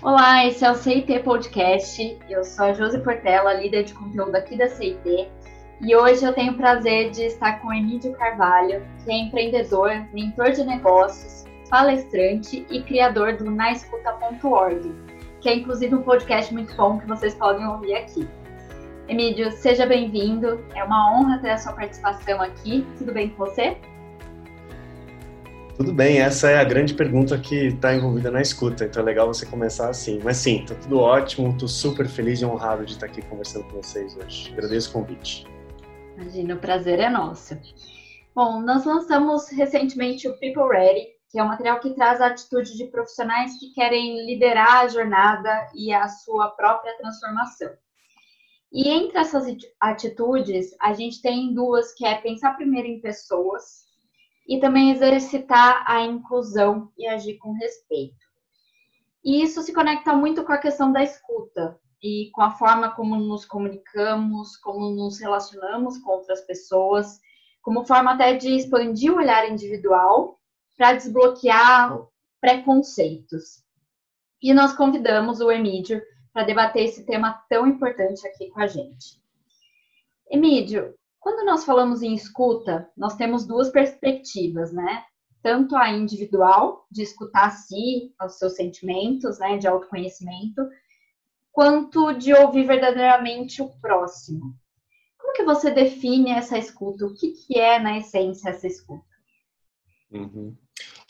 Olá, esse é o CIT Podcast. Eu sou a Josi Portela, líder de conteúdo aqui da CIT. E hoje eu tenho o prazer de estar com Emílio Carvalho, que é empreendedor, mentor de negócios, palestrante e criador do naescuta.org, que é inclusive um podcast muito bom que vocês podem ouvir aqui. Emílio, seja bem-vindo. É uma honra ter a sua participação aqui. Tudo bem com você? Tudo bem, essa é a grande pergunta que está envolvida na escuta, então é legal você começar assim. Mas sim, tá tudo ótimo, estou super feliz e honrado de estar aqui conversando com vocês hoje. Agradeço o convite. Imagina, o prazer é nosso. Bom, nós lançamos recentemente o People Ready, que é um material que traz a atitude de profissionais que querem liderar a jornada e a sua própria transformação. E entre essas atitudes, a gente tem duas, que é pensar primeiro em pessoas e também exercitar a inclusão e agir com respeito. E isso se conecta muito com a questão da escuta e com a forma como nos comunicamos, como nos relacionamos com outras pessoas, como forma até de expandir o olhar individual para desbloquear preconceitos. E nós convidamos o Emílio para debater esse tema tão importante aqui com a gente. Emílio, quando nós falamos em escuta, nós temos duas perspectivas, né? Tanto a individual, de escutar a si, os seus sentimentos, né, de autoconhecimento, quanto de ouvir verdadeiramente o próximo. Como que você define essa escuta? O que, que é, na essência, essa escuta? Uhum.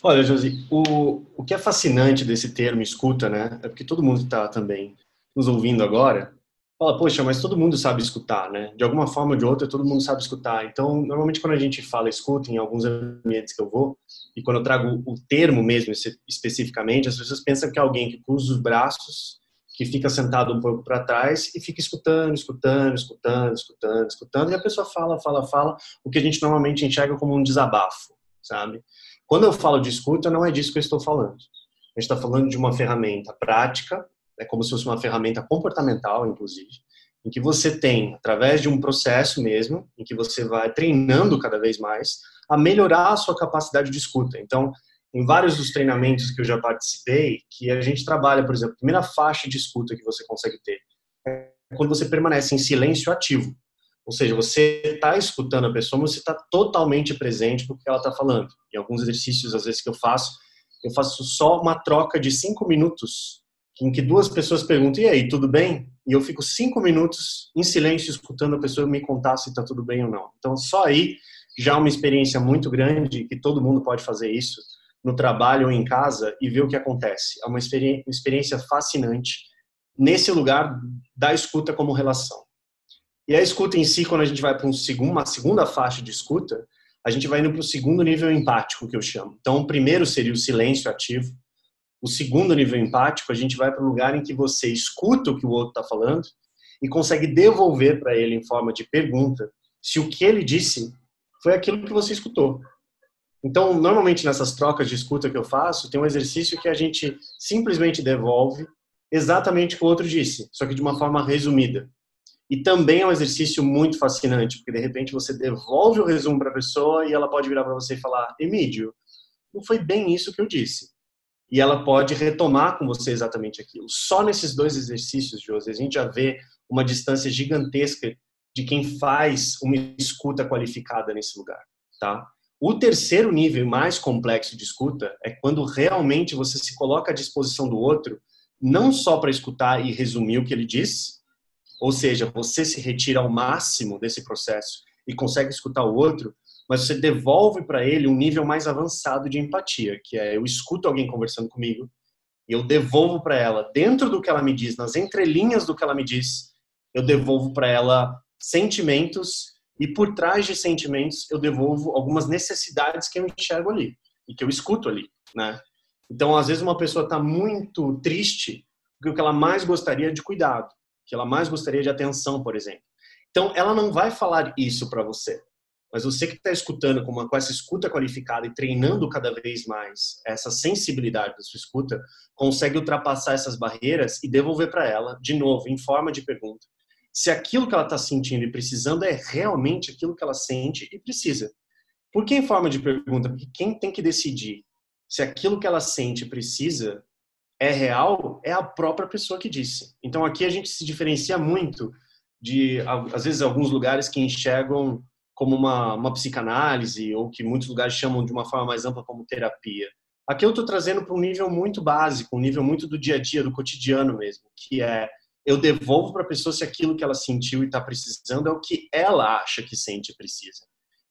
Olha, Josi, o, o que é fascinante desse termo escuta, né? É porque todo mundo está também nos ouvindo agora fala, poxa, mas todo mundo sabe escutar, né? De alguma forma ou de outra, todo mundo sabe escutar. Então, normalmente quando a gente fala escuta em alguns ambientes que eu vou, e quando eu trago o termo mesmo especificamente, as pessoas pensam que é alguém que cruza os braços, que fica sentado um pouco para trás e fica escutando, escutando, escutando, escutando, escutando, e a pessoa fala, fala, fala, o que a gente normalmente enxerga como um desabafo, sabe? Quando eu falo de escuta, não é disso que eu estou falando. A gente está falando de uma ferramenta prática, é como se fosse uma ferramenta comportamental, inclusive, em que você tem, através de um processo mesmo, em que você vai treinando cada vez mais, a melhorar a sua capacidade de escuta. Então, em vários dos treinamentos que eu já participei, que a gente trabalha, por exemplo, a primeira faixa de escuta que você consegue ter é quando você permanece em silêncio ativo. Ou seja, você está escutando a pessoa, mas você está totalmente presente no que ela está falando. Em alguns exercícios, às vezes, que eu faço, eu faço só uma troca de cinco minutos em que duas pessoas perguntam, e aí, tudo bem? E eu fico cinco minutos em silêncio escutando a pessoa me contar se está tudo bem ou não. Então, só aí já é uma experiência muito grande que todo mundo pode fazer isso no trabalho ou em casa e ver o que acontece. É uma experiência fascinante nesse lugar da escuta como relação. E a escuta em si, quando a gente vai para um segundo, uma segunda faixa de escuta, a gente vai indo para o segundo nível empático, que eu chamo. Então, o primeiro seria o silêncio ativo, o segundo nível empático, a gente vai para o lugar em que você escuta o que o outro está falando e consegue devolver para ele em forma de pergunta se o que ele disse foi aquilo que você escutou. Então, normalmente nessas trocas de escuta que eu faço, tem um exercício que a gente simplesmente devolve exatamente o que o outro disse, só que de uma forma resumida. E também é um exercício muito fascinante, porque de repente você devolve o resumo para a pessoa e ela pode virar para você e falar: Emílio, não foi bem isso que eu disse e ela pode retomar com você exatamente aquilo. Só nesses dois exercícios, José, a gente já vê uma distância gigantesca de quem faz uma escuta qualificada nesse lugar, tá? O terceiro nível mais complexo de escuta é quando realmente você se coloca à disposição do outro, não só para escutar e resumir o que ele diz, ou seja, você se retira ao máximo desse processo e consegue escutar o outro, mas você devolve para ele um nível mais avançado de empatia, que é eu escuto alguém conversando comigo e eu devolvo para ela, dentro do que ela me diz, nas entrelinhas do que ela me diz, eu devolvo para ela sentimentos e por trás de sentimentos eu devolvo algumas necessidades que eu enxergo ali e que eu escuto ali, né? Então, às vezes uma pessoa está muito triste porque o que ela mais gostaria é de cuidado, que ela mais gostaria de atenção, por exemplo. Então, ela não vai falar isso para você. Mas você que está escutando com, uma, com essa escuta qualificada e treinando cada vez mais essa sensibilidade da sua escuta, consegue ultrapassar essas barreiras e devolver para ela, de novo, em forma de pergunta, se aquilo que ela está sentindo e precisando é realmente aquilo que ela sente e precisa. Por que em forma de pergunta? Porque quem tem que decidir se aquilo que ela sente e precisa é real é a própria pessoa que disse. Então aqui a gente se diferencia muito de, às vezes, alguns lugares que enxergam como uma, uma psicanálise ou que muitos lugares chamam de uma forma mais ampla como terapia. Aqui eu estou trazendo para um nível muito básico, um nível muito do dia a dia, do cotidiano mesmo, que é eu devolvo para a pessoa se aquilo que ela sentiu e está precisando é o que ela acha que sente e precisa.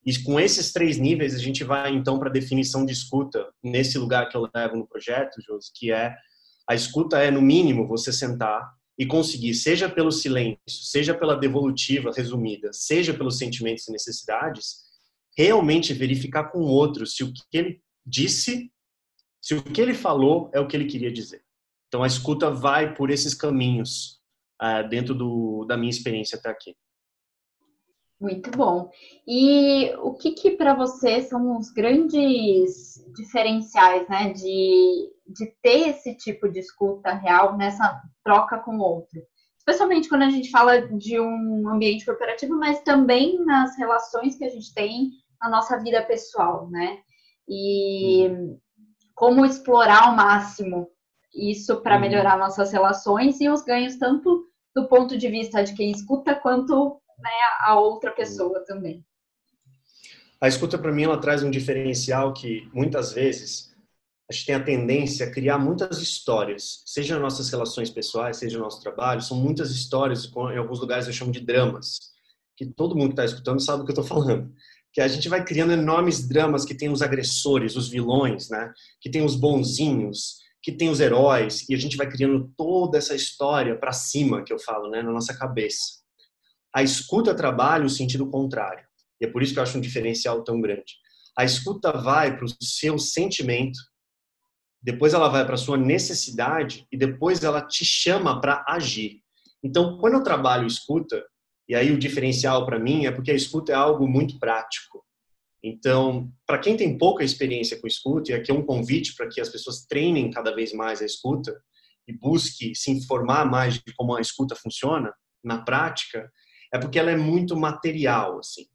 E com esses três níveis, a gente vai então para a definição de escuta, nesse lugar que eu levo no projeto, Josi, que é a escuta é, no mínimo, você sentar e conseguir, seja pelo silêncio, seja pela devolutiva resumida, seja pelos sentimentos e necessidades, realmente verificar com o outro se o que ele disse, se o que ele falou é o que ele queria dizer. Então a escuta vai por esses caminhos uh, dentro do, da minha experiência até aqui. Muito bom. E o que, que para você são os grandes diferenciais, né, de, de ter esse tipo de escuta real nessa troca com o outro? Especialmente quando a gente fala de um ambiente corporativo, mas também nas relações que a gente tem na nossa vida pessoal, né? E como explorar ao máximo isso para uhum. melhorar nossas relações e os ganhos tanto do ponto de vista de quem escuta quanto né, a outra pessoa também. A escuta, para mim, ela traz um diferencial que, muitas vezes, a gente tem a tendência a criar muitas histórias, seja nossas relações pessoais, seja no nosso trabalho, são muitas histórias, em alguns lugares eu chamo de dramas, que todo mundo que está escutando sabe do que eu estou falando. Que a gente vai criando enormes dramas que tem os agressores, os vilões, né? que tem os bonzinhos, que tem os heróis, e a gente vai criando toda essa história para cima, que eu falo, né? na nossa cabeça. A escuta trabalha o sentido contrário. E é por isso que eu acho um diferencial tão grande. A escuta vai para o seu sentimento, depois ela vai para a sua necessidade e depois ela te chama para agir. Então, quando eu trabalho escuta, e aí o diferencial para mim é porque a escuta é algo muito prático. Então, para quem tem pouca experiência com escuta, e aqui é um convite para que as pessoas treinem cada vez mais a escuta e busque se informar mais de como a escuta funciona na prática, é porque ela é muito material, assim.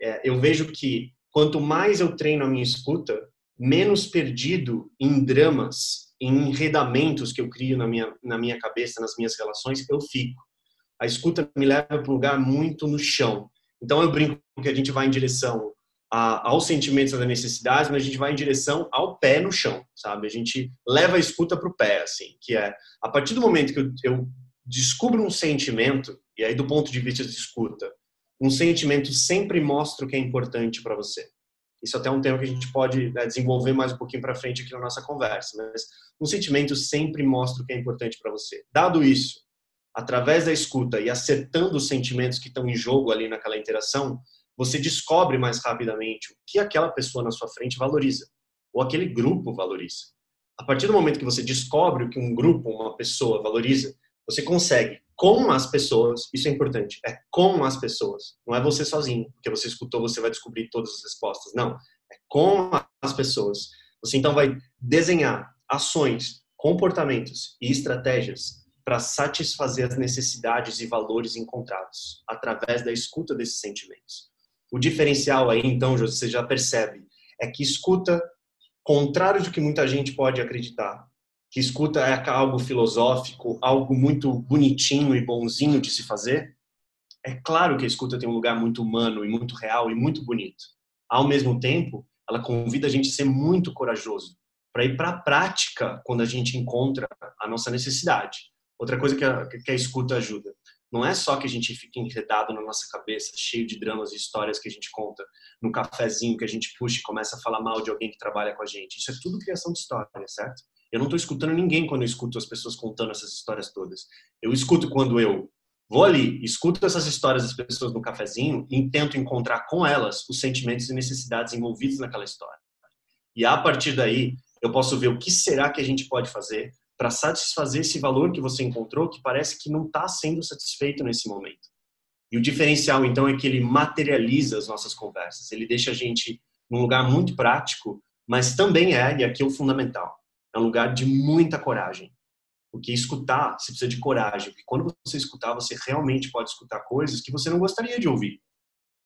É, eu vejo que quanto mais eu treino a minha escuta, menos perdido em dramas, em enredamentos que eu crio na minha, na minha cabeça, nas minhas relações, eu fico. A escuta me leva para um lugar muito no chão. Então eu brinco que a gente vai em direção a, aos sentimentos e às necessidades, mas a gente vai em direção ao pé no chão, sabe? A gente leva a escuta para o pé, assim, que é a partir do momento que eu, eu descubro um sentimento, e aí do ponto de vista de escuta, um sentimento sempre mostra o que é importante para você. Isso até é um tema que a gente pode né, desenvolver mais um pouquinho para frente aqui na nossa conversa. Mas um sentimento sempre mostra o que é importante para você. Dado isso, através da escuta e acertando os sentimentos que estão em jogo ali naquela interação, você descobre mais rapidamente o que aquela pessoa na sua frente valoriza, ou aquele grupo valoriza. A partir do momento que você descobre o que um grupo, uma pessoa valoriza, você consegue com as pessoas, isso é importante, é com as pessoas, não é você sozinho, porque você escutou, você vai descobrir todas as respostas, não, é com as pessoas. Você então vai desenhar ações, comportamentos e estratégias para satisfazer as necessidades e valores encontrados através da escuta desses sentimentos. O diferencial aí, então, você já percebe, é que escuta, contrário do que muita gente pode acreditar, que escuta é algo filosófico, algo muito bonitinho e bonzinho de se fazer, é claro que a escuta tem um lugar muito humano e muito real e muito bonito. Ao mesmo tempo, ela convida a gente a ser muito corajoso para ir para a prática quando a gente encontra a nossa necessidade. Outra coisa que a, que a escuta ajuda. Não é só que a gente fica enredado na nossa cabeça, cheio de dramas e histórias que a gente conta no cafezinho que a gente puxa e começa a falar mal de alguém que trabalha com a gente. Isso é tudo criação de história, certo? Eu não estou escutando ninguém quando eu escuto as pessoas contando essas histórias todas. Eu escuto quando eu vou ali, escuto essas histórias das pessoas no cafezinho e tento encontrar com elas os sentimentos e necessidades envolvidos naquela história. E a partir daí, eu posso ver o que será que a gente pode fazer para satisfazer esse valor que você encontrou que parece que não está sendo satisfeito nesse momento. E o diferencial, então, é que ele materializa as nossas conversas. Ele deixa a gente num lugar muito prático, mas também é, e aqui é o fundamental, é um lugar de muita coragem. Porque escutar, você precisa de coragem. Porque quando você escutar, você realmente pode escutar coisas que você não gostaria de ouvir.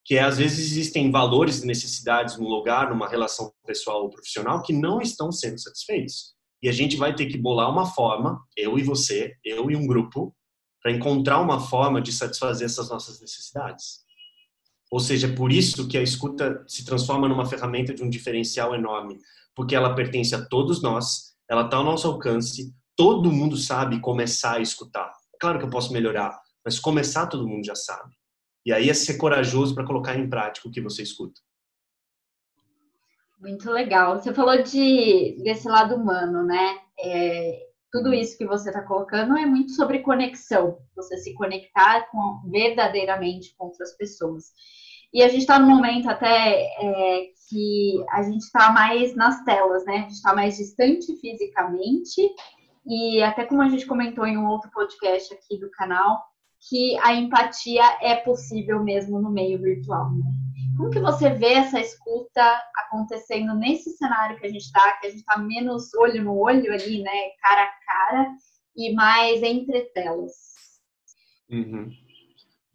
Que é, às vezes existem valores e necessidades num lugar, numa relação pessoal ou profissional, que não estão sendo satisfeitos. E a gente vai ter que bolar uma forma, eu e você, eu e um grupo, para encontrar uma forma de satisfazer essas nossas necessidades. Ou seja, é por isso que a escuta se transforma numa ferramenta de um diferencial enorme, porque ela pertence a todos nós, ela está ao nosso alcance, todo mundo sabe começar a escutar. Claro que eu posso melhorar, mas começar todo mundo já sabe. E aí é ser corajoso para colocar em prática o que você escuta. Muito legal. Você falou de desse lado humano, né? É, tudo isso que você está colocando é muito sobre conexão, você se conectar com, verdadeiramente com outras pessoas. E a gente está num momento até é, que a gente está mais nas telas, né? A gente está mais distante fisicamente e até como a gente comentou em um outro podcast aqui do canal, que a empatia é possível mesmo no meio virtual. Né? Como que você vê essa escuta acontecendo nesse cenário que a gente está, que a gente está menos olho no olho ali, né, cara a cara, e mais entre telas? Uhum.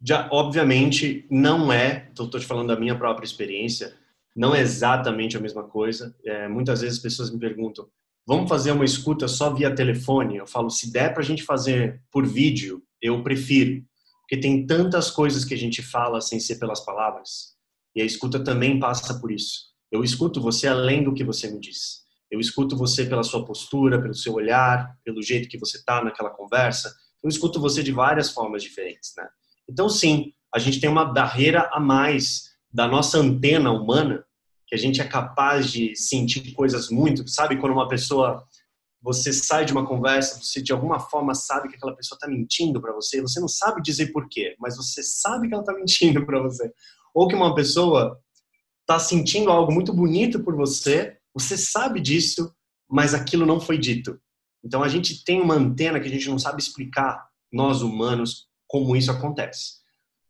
Já, obviamente, não é, estou te falando da minha própria experiência, não é exatamente a mesma coisa. É, muitas vezes as pessoas me perguntam, vamos fazer uma escuta só via telefone? Eu falo, se der para a gente fazer por vídeo, eu prefiro, porque tem tantas coisas que a gente fala sem ser pelas palavras, e a escuta também passa por isso. Eu escuto você além do que você me diz. Eu escuto você pela sua postura, pelo seu olhar, pelo jeito que você está naquela conversa. Eu escuto você de várias formas diferentes, né? Então, sim, a gente tem uma barreira a mais da nossa antena humana, que a gente é capaz de sentir coisas muito, sabe? Quando uma pessoa você sai de uma conversa, você de alguma forma sabe que aquela pessoa está mentindo para você, você não sabe dizer por quê, mas você sabe que ela está mentindo para você. Ou que uma pessoa está sentindo algo muito bonito por você, você sabe disso, mas aquilo não foi dito. Então a gente tem uma antena que a gente não sabe explicar, nós humanos, como isso acontece.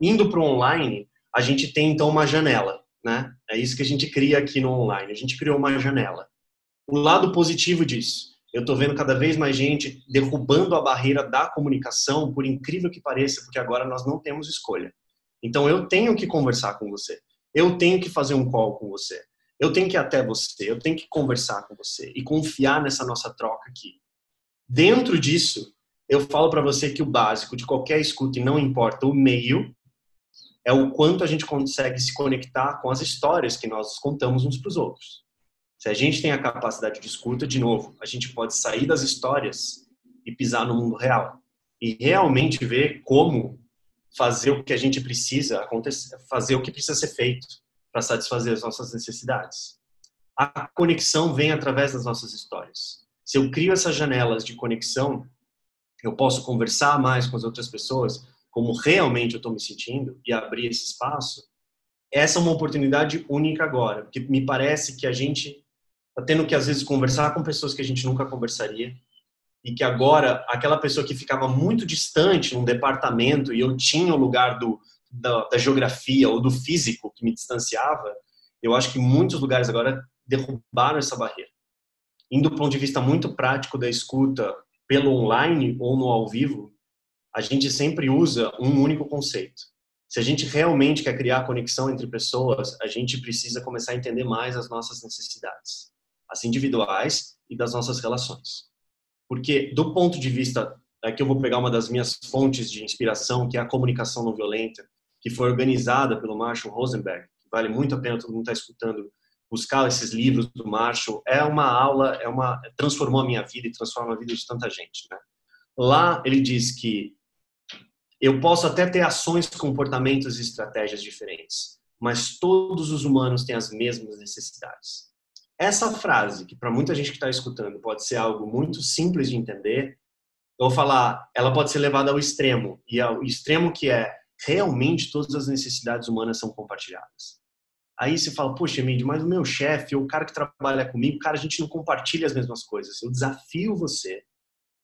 Indo para o online, a gente tem então uma janela, né? É isso que a gente cria aqui no online. A gente criou uma janela. O lado positivo disso eu estou vendo cada vez mais gente derrubando a barreira da comunicação, por incrível que pareça, porque agora nós não temos escolha. Então eu tenho que conversar com você, eu tenho que fazer um call com você, eu tenho que ir até você, eu tenho que conversar com você e confiar nessa nossa troca aqui. Dentro disso, eu falo para você que o básico de qualquer escuta, e não importa o meio, é o quanto a gente consegue se conectar com as histórias que nós contamos uns para os outros. Se a gente tem a capacidade de escuta, de novo, a gente pode sair das histórias e pisar no mundo real e realmente ver como fazer o que a gente precisa acontecer, fazer o que precisa ser feito para satisfazer as nossas necessidades. A conexão vem através das nossas histórias. Se eu crio essas janelas de conexão, eu posso conversar mais com as outras pessoas, como realmente eu estou me sentindo e abrir esse espaço. Essa é uma oportunidade única agora, porque me parece que a gente tá tendo que às vezes conversar com pessoas que a gente nunca conversaria e que agora aquela pessoa que ficava muito distante num departamento e eu tinha o lugar do da, da geografia ou do físico que me distanciava, eu acho que muitos lugares agora derrubaram essa barreira. Indo do ponto de vista muito prático da escuta pelo online ou no ao vivo, a gente sempre usa um único conceito. Se a gente realmente quer criar conexão entre pessoas, a gente precisa começar a entender mais as nossas necessidades as individuais e das nossas relações. Porque, do ponto de vista, aqui eu vou pegar uma das minhas fontes de inspiração, que é a comunicação não violenta, que foi organizada pelo Marshall Rosenberg, vale muito a pena todo mundo estar tá escutando, buscar esses livros do Marshall. É uma aula, é uma transformou a minha vida e transforma a vida de tanta gente. Né? Lá ele diz que eu posso até ter ações, comportamentos e estratégias diferentes, mas todos os humanos têm as mesmas necessidades. Essa frase, que para muita gente que está escutando pode ser algo muito simples de entender, eu vou falar, ela pode ser levada ao extremo, e ao extremo que é realmente todas as necessidades humanas são compartilhadas. Aí você fala, poxa, Mindy, mas o meu chefe, o cara que trabalha comigo, cara, a gente não compartilha as mesmas coisas. Eu desafio você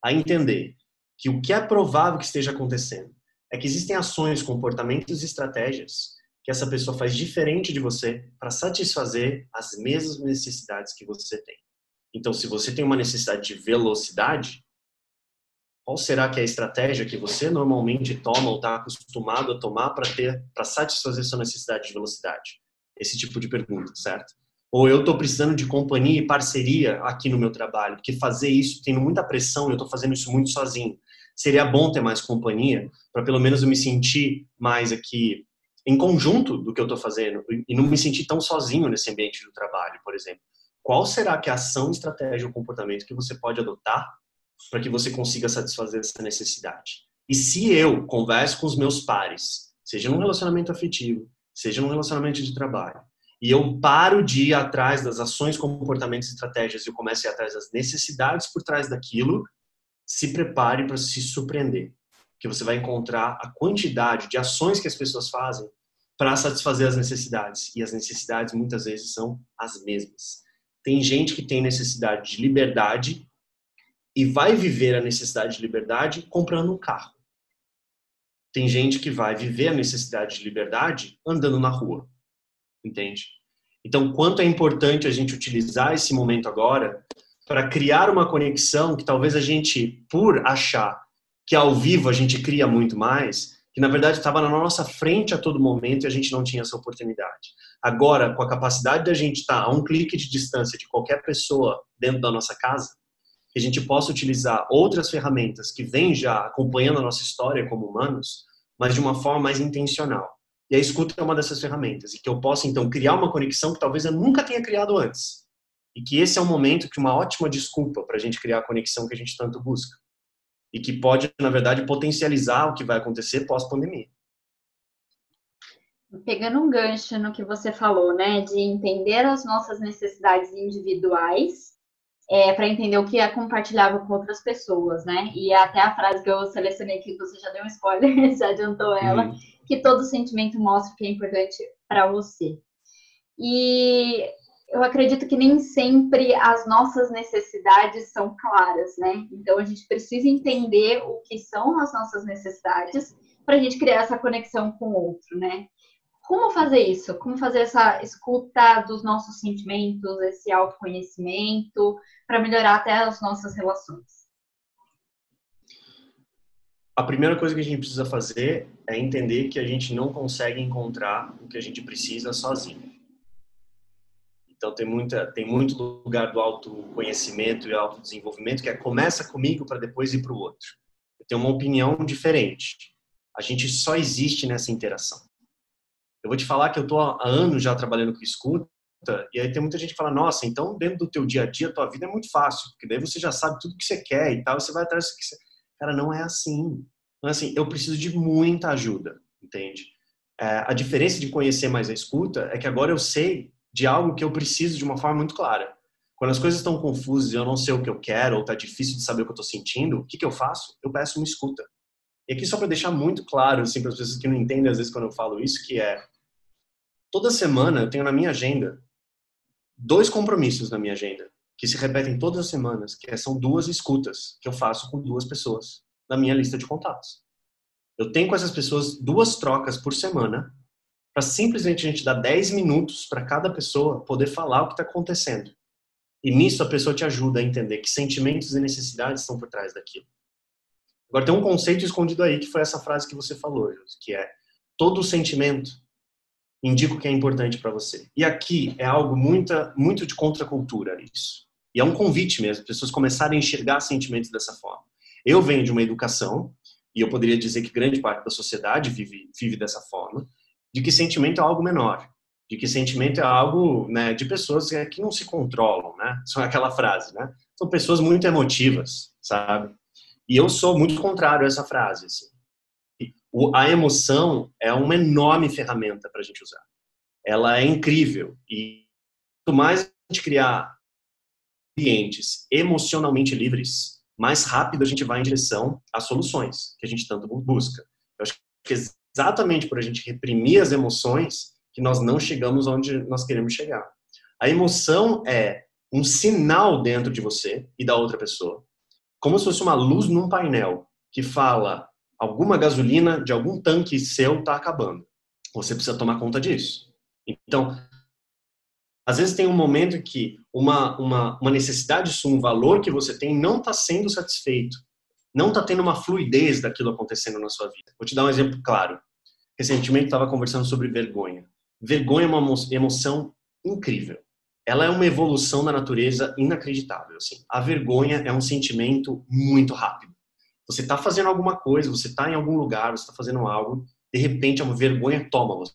a entender que o que é provável que esteja acontecendo é que existem ações, comportamentos e estratégias que essa pessoa faz diferente de você para satisfazer as mesmas necessidades que você tem. Então, se você tem uma necessidade de velocidade, qual será que é a estratégia que você normalmente toma ou está acostumado a tomar para ter, para satisfazer sua necessidade de velocidade? Esse tipo de pergunta, certo? Ou eu estou precisando de companhia e parceria aqui no meu trabalho, porque fazer isso, tendo muita pressão, eu estou fazendo isso muito sozinho. Seria bom ter mais companhia, para pelo menos eu me sentir mais aqui em conjunto do que eu estou fazendo e não me sentir tão sozinho nesse ambiente do trabalho, por exemplo. Qual será que é a ação, estratégia ou comportamento que você pode adotar para que você consiga satisfazer essa necessidade? E se eu converso com os meus pares, seja num relacionamento afetivo, seja num relacionamento de trabalho, e eu paro de ir atrás das ações, comportamentos estratégias e eu começo a ir atrás das necessidades por trás daquilo, se prepare para se surpreender que você vai encontrar a quantidade de ações que as pessoas fazem para satisfazer as necessidades. E as necessidades muitas vezes são as mesmas. Tem gente que tem necessidade de liberdade e vai viver a necessidade de liberdade comprando um carro. Tem gente que vai viver a necessidade de liberdade andando na rua. Entende? Então, quanto é importante a gente utilizar esse momento agora para criar uma conexão que talvez a gente, por achar que ao vivo a gente cria muito mais, que na verdade estava na nossa frente a todo momento e a gente não tinha essa oportunidade. Agora, com a capacidade da gente estar a um clique de distância de qualquer pessoa dentro da nossa casa, que a gente possa utilizar outras ferramentas que vêm já acompanhando a nossa história como humanos, mas de uma forma mais intencional. E a escuta é uma dessas ferramentas, e que eu possa então criar uma conexão que talvez eu nunca tenha criado antes. E que esse é um momento que uma ótima desculpa para a gente criar a conexão que a gente tanto busca e que pode, na verdade, potencializar o que vai acontecer pós-pandemia. Pegando um gancho no que você falou, né, de entender as nossas necessidades individuais, é, para entender o que é compartilhável com outras pessoas, né? E até a frase que eu selecionei aqui, você já deu um spoiler, já adiantou ela, uhum. que todo sentimento mostra o que é importante para você. E eu acredito que nem sempre as nossas necessidades são claras, né? Então a gente precisa entender o que são as nossas necessidades para a gente criar essa conexão com o outro, né? Como fazer isso? Como fazer essa escuta dos nossos sentimentos, esse autoconhecimento, para melhorar até as nossas relações? A primeira coisa que a gente precisa fazer é entender que a gente não consegue encontrar o que a gente precisa sozinho. Então tem muita tem muito lugar do autoconhecimento e autodesenvolvimento que é começa comigo para depois ir para o outro. Eu tenho uma opinião diferente. A gente só existe nessa interação. Eu vou te falar que eu estou há anos já trabalhando com escuta e aí tem muita gente que fala, nossa, então dentro do teu dia a dia, tua vida é muito fácil, porque daí você já sabe tudo que você quer e tal, você vai atrás do que você... Cara, não é assim. Não é assim. Eu preciso de muita ajuda, entende? É, a diferença de conhecer mais a escuta é que agora eu sei de algo que eu preciso de uma forma muito clara. Quando as coisas estão confusas e eu não sei o que eu quero, ou está difícil de saber o que eu estou sentindo, o que, que eu faço? Eu peço uma escuta. E aqui só para deixar muito claro, assim, para as pessoas que não entendem às vezes quando eu falo isso, que é toda semana eu tenho na minha agenda dois compromissos na minha agenda que se repetem todas as semanas, que são duas escutas que eu faço com duas pessoas na minha lista de contatos. Eu tenho com essas pessoas duas trocas por semana para simplesmente a gente dar 10 minutos para cada pessoa poder falar o que está acontecendo. E nisso a pessoa te ajuda a entender que sentimentos e necessidades estão por trás daquilo. Agora tem um conceito escondido aí que foi essa frase que você falou, que é todo sentimento indica o que é importante para você. E aqui é algo muito, muito de contracultura isso. E é um convite mesmo, pessoas começarem a enxergar sentimentos dessa forma. Eu venho de uma educação e eu poderia dizer que grande parte da sociedade vive, vive dessa forma de que sentimento é algo menor, de que sentimento é algo né, de pessoas que não se controlam, né? São aquela frase, né? São pessoas muito emotivas, sabe? E eu sou muito contrário a essa frase. Assim. A emoção é uma enorme ferramenta para a gente usar. Ela é incrível e quanto mais a gente criar ambientes emocionalmente livres, mais rápido a gente vai em direção às soluções que a gente tanto busca. Eu acho que exatamente por a gente reprimir as emoções que nós não chegamos onde nós queremos chegar. A emoção é um sinal dentro de você e da outra pessoa, como se fosse uma luz num painel que fala alguma gasolina de algum tanque seu está acabando. Você precisa tomar conta disso. Então, às vezes tem um momento que uma, uma, uma necessidade um valor que você tem, não está sendo satisfeito não está tendo uma fluidez daquilo acontecendo na sua vida. Vou te dar um exemplo claro. Recentemente estava conversando sobre vergonha. Vergonha é uma emoção incrível. ela é uma evolução da natureza inacreditável. Assim. A vergonha é um sentimento muito rápido. Você está fazendo alguma coisa, você está em algum lugar, você está fazendo algo, de repente uma vergonha toma você.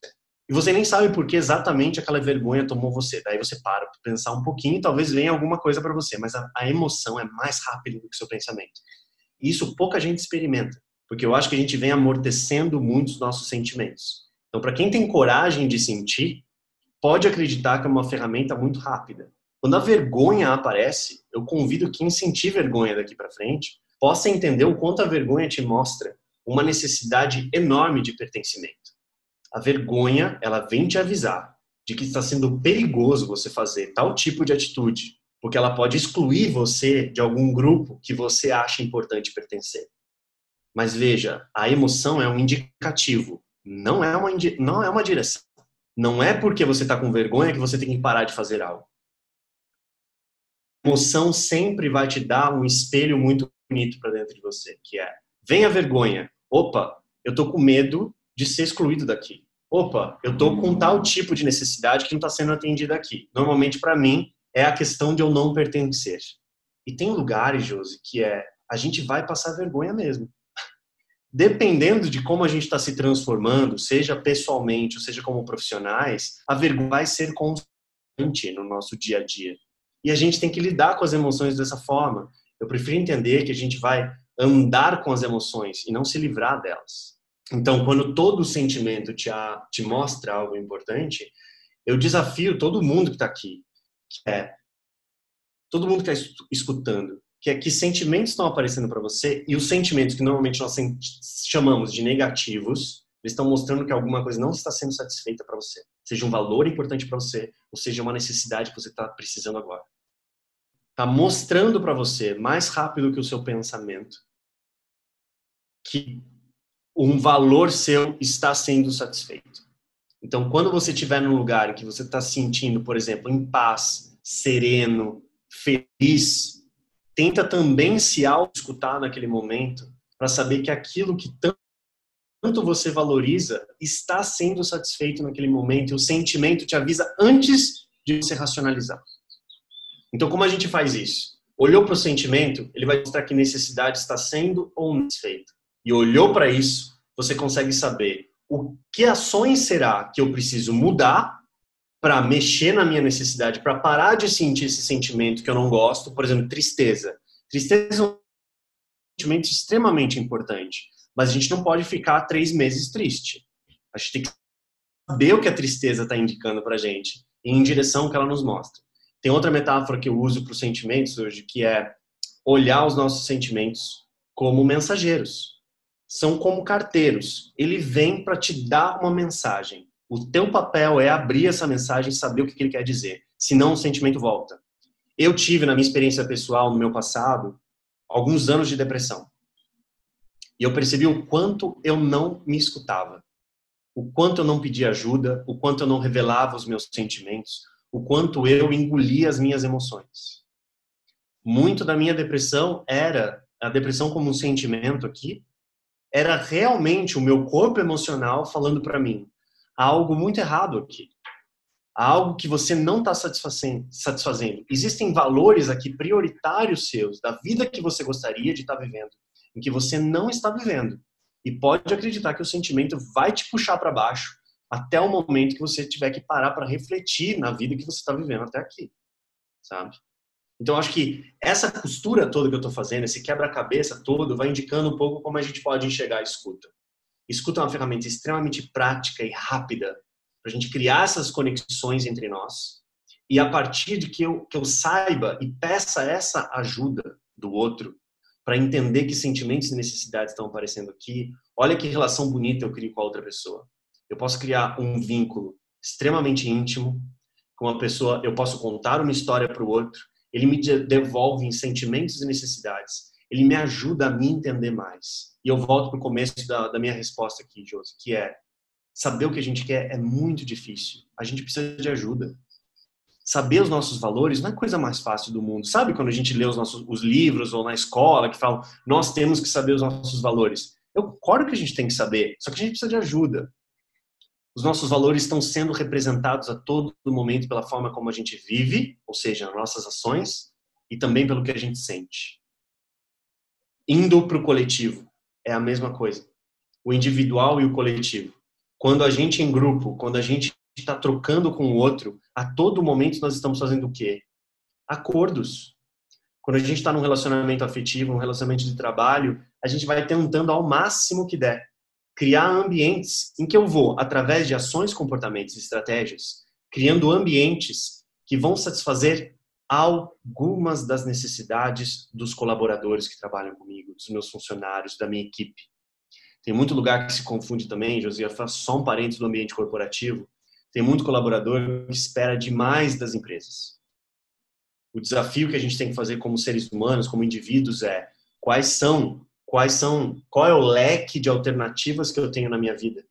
E você nem sabe por que exatamente aquela vergonha tomou você. Daí você para para pensar um pouquinho talvez venha alguma coisa para você, mas a, a, emoção é mais rápida do que o seu pensamento. E isso pouca gente experimenta, porque eu acho que a gente vem amortecendo muitos nossos sentimentos. Então, para quem tem coragem de sentir, pode acreditar que é uma ferramenta muito rápida. Quando a vergonha aparece, eu convido quem sentir vergonha daqui para frente possa entender o quanto a vergonha te mostra uma necessidade enorme de pertencimento. A vergonha, ela vem te avisar de que está sendo perigoso você fazer tal tipo de atitude, porque ela pode excluir você de algum grupo que você acha importante pertencer. Mas veja, a emoção é um indicativo, não é uma, não é uma direção. Não é porque você está com vergonha que você tem que parar de fazer algo. A emoção sempre vai te dar um espelho muito bonito para dentro de você, que é: vem a vergonha. Opa, eu tô com medo de ser excluído daqui. Opa, eu tô com tal tipo de necessidade que não está sendo atendida aqui. Normalmente para mim é a questão de eu não pertencer. E tem lugares, Josi, que é a gente vai passar vergonha mesmo dependendo de como a gente está se transformando, seja pessoalmente ou seja como profissionais, a vergonha vai ser constante no nosso dia a dia. E a gente tem que lidar com as emoções dessa forma. Eu prefiro entender que a gente vai andar com as emoções e não se livrar delas. Então, quando todo sentimento te, te mostra algo importante, eu desafio todo mundo que está aqui, que é todo mundo que está escutando, que é que sentimentos estão aparecendo para você e os sentimentos que normalmente nós chamamos de negativos, eles estão mostrando que alguma coisa não está sendo satisfeita para você, seja um valor importante para você, ou seja uma necessidade que você está precisando agora. Está mostrando para você mais rápido que o seu pensamento que um valor seu está sendo satisfeito. Então, quando você estiver num lugar em que você está se sentindo, por exemplo, em paz, sereno, feliz, tenta também se auto-escutar naquele momento para saber que aquilo que tanto você valoriza está sendo satisfeito naquele momento e o sentimento te avisa antes de você racionalizar. Então, como a gente faz isso? Olhou para o sentimento, ele vai mostrar que necessidade está sendo ou não satisfeita. E olhou para isso, você consegue saber o que ações será que eu preciso mudar para mexer na minha necessidade, para parar de sentir esse sentimento que eu não gosto, por exemplo, tristeza. Tristeza é um sentimento extremamente importante, mas a gente não pode ficar três meses triste. A gente tem que saber o que a tristeza está indicando para gente e em direção que ela nos mostra. Tem outra metáfora que eu uso para os sentimentos hoje, que é olhar os nossos sentimentos como mensageiros. São como carteiros. Ele vem para te dar uma mensagem. O teu papel é abrir essa mensagem e saber o que ele quer dizer. Senão o sentimento volta. Eu tive, na minha experiência pessoal, no meu passado, alguns anos de depressão. E eu percebi o quanto eu não me escutava. O quanto eu não pedia ajuda, o quanto eu não revelava os meus sentimentos, o quanto eu engolia as minhas emoções. Muito da minha depressão era a depressão como um sentimento aqui, era realmente o meu corpo emocional falando para mim: há algo muito errado aqui. Há algo que você não está satisfazendo. Existem valores aqui prioritários seus, da vida que você gostaria de estar tá vivendo, em que você não está vivendo. E pode acreditar que o sentimento vai te puxar para baixo até o momento que você tiver que parar para refletir na vida que você está vivendo até aqui, sabe? Então, acho que essa costura toda que eu estou fazendo, esse quebra-cabeça todo, vai indicando um pouco como a gente pode enxergar a escuta. Escuta é uma ferramenta extremamente prática e rápida para a gente criar essas conexões entre nós. E a partir de que eu, que eu saiba e peça essa ajuda do outro para entender que sentimentos e necessidades estão aparecendo aqui, olha que relação bonita eu crio com a outra pessoa. Eu posso criar um vínculo extremamente íntimo com uma pessoa, eu posso contar uma história para o outro, ele me devolve em sentimentos e necessidades, ele me ajuda a me entender mais. E eu volto para o começo da, da minha resposta aqui, Josi, que é saber o que a gente quer é muito difícil. A gente precisa de ajuda. Saber os nossos valores não é a coisa mais fácil do mundo. Sabe quando a gente lê os nossos os livros ou na escola que falam nós temos que saber os nossos valores? Eu concordo que a gente tem que saber, só que a gente precisa de ajuda. Os nossos valores estão sendo representados a todo momento pela forma como a gente vive, ou seja, nossas ações, e também pelo que a gente sente. Indo para o coletivo, é a mesma coisa. O individual e o coletivo. Quando a gente em grupo, quando a gente está trocando com o outro, a todo momento nós estamos fazendo o quê? Acordos. Quando a gente está num relacionamento afetivo, um relacionamento de trabalho, a gente vai tentando ao máximo que der criar ambientes em que eu vou, através de ações, comportamentos e estratégias, criando ambientes que vão satisfazer algumas das necessidades dos colaboradores que trabalham comigo, dos meus funcionários, da minha equipe. Tem muito lugar que se confunde também, faço só um parênteses do ambiente corporativo. Tem muito colaborador que espera demais das empresas. O desafio que a gente tem que fazer como seres humanos, como indivíduos, é quais são, quais são, qual é o leque de alternativas que eu tenho na minha vida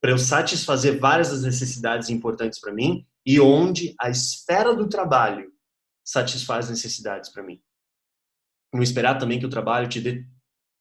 para eu satisfazer várias das necessidades importantes para mim e onde a esfera do trabalho satisfaz necessidades para mim. Não esperar também que o trabalho te dê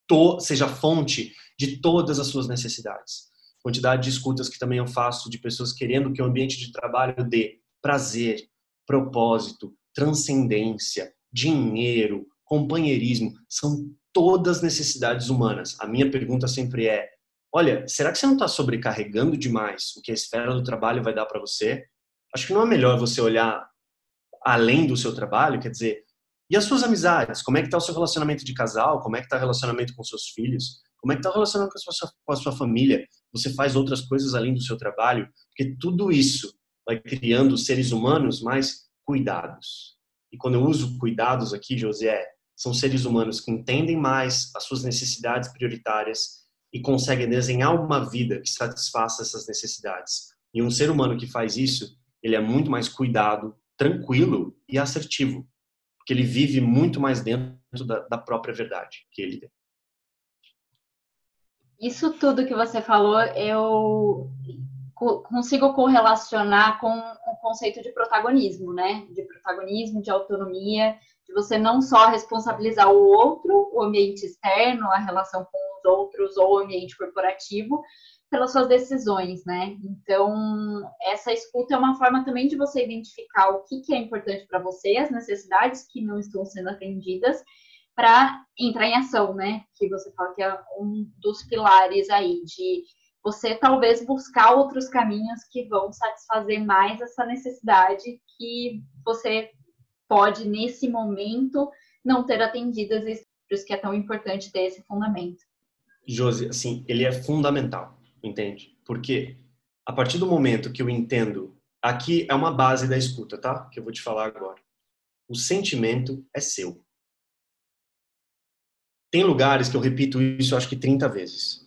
to, seja fonte de todas as suas necessidades. Quantidade de escutas que também eu faço de pessoas querendo que o ambiente de trabalho dê prazer, propósito, transcendência, dinheiro, companheirismo, são todas necessidades humanas. A minha pergunta sempre é: olha, será que você não está sobrecarregando demais o que a esfera do trabalho vai dar para você? Acho que não é melhor você olhar além do seu trabalho, quer dizer, e as suas amizades? Como é que está o seu relacionamento de casal? Como é que está o relacionamento com seus filhos? Como é que está o relacionamento com a, sua, com a sua família? Você faz outras coisas além do seu trabalho? Porque tudo isso vai criando seres humanos mais cuidados. E quando eu uso cuidados aqui, José, são seres humanos que entendem mais as suas necessidades prioritárias e conseguem desenhar uma vida que satisfaça essas necessidades. E um ser humano que faz isso, ele é muito mais cuidado, tranquilo e assertivo, porque ele vive muito mais dentro da, da própria verdade que ele tem. Isso tudo que você falou, eu consigo correlacionar com o conceito de protagonismo, né? De protagonismo, de autonomia, de você não só responsabilizar o outro, o ambiente externo, a relação com os outros ou o ambiente corporativo, pelas suas decisões, né? Então, essa escuta é uma forma também de você identificar o que, que é importante para você, as necessidades que não estão sendo atendidas, para entrar em ação, né? Que você fala que é um dos pilares aí de você talvez buscar outros caminhos que vão satisfazer mais essa necessidade que você pode, nesse momento, não ter atendidas, por isso que é tão importante ter esse fundamento. Josi, assim, ele é fundamental entende? Porque a partir do momento que eu entendo, aqui é uma base da escuta, tá? Que eu vou te falar agora. O sentimento é seu. Tem lugares que eu repito isso, acho que 30 vezes.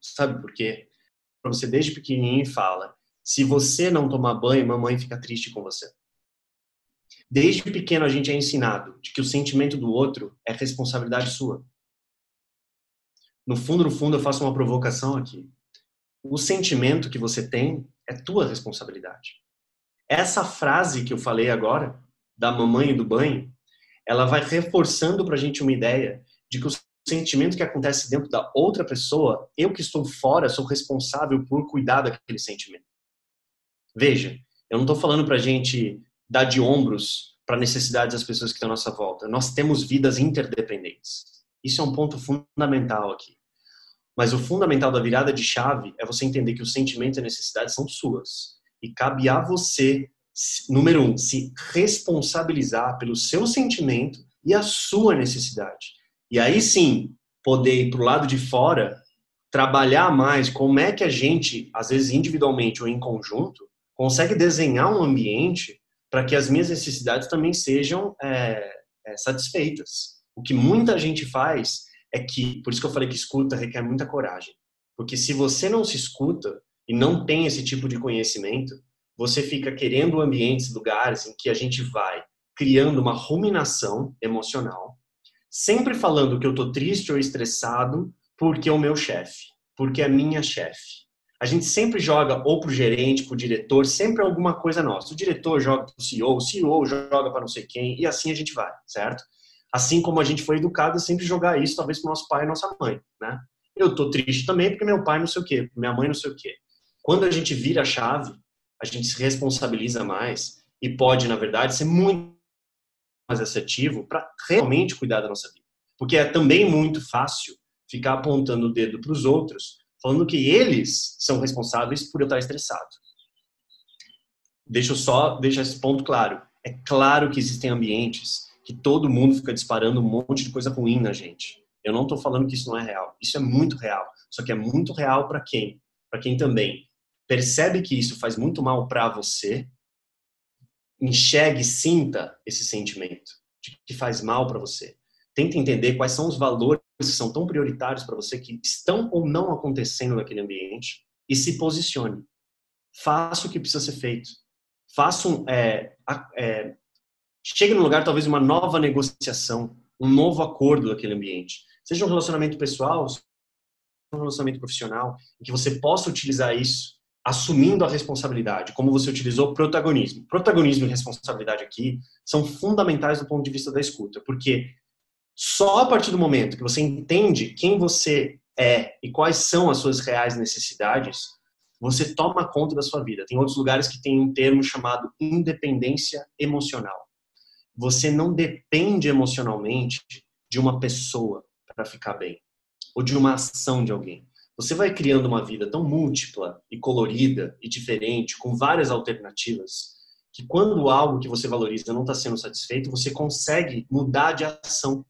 Sabe por quê? Você desde pequenininho fala: se você não tomar banho, mamãe fica triste com você. Desde pequeno a gente é ensinado de que o sentimento do outro é responsabilidade sua. No fundo, no fundo, eu faço uma provocação aqui o sentimento que você tem é tua responsabilidade. Essa frase que eu falei agora, da mamãe e do banho, ela vai reforçando para a gente uma ideia de que o sentimento que acontece dentro da outra pessoa, eu que estou fora sou responsável por cuidar daquele sentimento. Veja, eu não estou falando para a gente dar de ombros para necessidades das pessoas que estão à nossa volta. Nós temos vidas interdependentes. Isso é um ponto fundamental aqui. Mas o fundamental da virada de chave é você entender que os sentimentos e necessidades são suas. E cabe a você, número um, se responsabilizar pelo seu sentimento e a sua necessidade. E aí sim, poder ir para o lado de fora, trabalhar mais como é que a gente, às vezes individualmente ou em conjunto, consegue desenhar um ambiente para que as minhas necessidades também sejam é, é, satisfeitas. O que muita gente faz é que, por isso que eu falei que escuta requer muita coragem. Porque se você não se escuta e não tem esse tipo de conhecimento, você fica querendo ambientes, lugares em que a gente vai criando uma ruminação emocional, sempre falando que eu tô triste ou estressado porque é o meu chefe, porque é a minha chefe. A gente sempre joga ou pro gerente, pro diretor, sempre alguma coisa nossa. O diretor joga pro CEO, o CEO joga para não sei quem, e assim a gente vai, certo? assim como a gente foi educado a sempre jogar isso, talvez para nosso pai e nossa mãe, né? Eu tô triste também porque meu pai não sei o quê, minha mãe não sei o quê. Quando a gente vira a chave, a gente se responsabiliza mais e pode, na verdade, ser muito mais assertivo para realmente cuidar da nossa vida. Porque é também muito fácil ficar apontando o dedo para os outros, falando que eles são responsáveis por eu estar estressado. Deixa eu só deixar esse ponto claro. É claro que existem ambientes que todo mundo fica disparando um monte de coisa ruim na gente. Eu não estou falando que isso não é real. Isso é muito real. Só que é muito real para quem? Para quem também percebe que isso faz muito mal para você, enxergue, sinta esse sentimento de que faz mal para você. Tenta entender quais são os valores que são tão prioritários para você que estão ou não acontecendo naquele ambiente e se posicione. Faça o que precisa ser feito. Faça um, é, é, chegue no lugar talvez uma nova negociação, um novo acordo daquele ambiente. Seja um relacionamento pessoal, um relacionamento profissional, que você possa utilizar isso assumindo a responsabilidade, como você utilizou protagonismo. Protagonismo e responsabilidade aqui são fundamentais do ponto de vista da escuta, porque só a partir do momento que você entende quem você é e quais são as suas reais necessidades, você toma conta da sua vida. Tem outros lugares que tem um termo chamado independência emocional. Você não depende emocionalmente de uma pessoa para ficar bem ou de uma ação de alguém. Você vai criando uma vida tão múltipla e colorida e diferente, com várias alternativas, que quando algo que você valoriza não está sendo satisfeito, você consegue mudar de ação.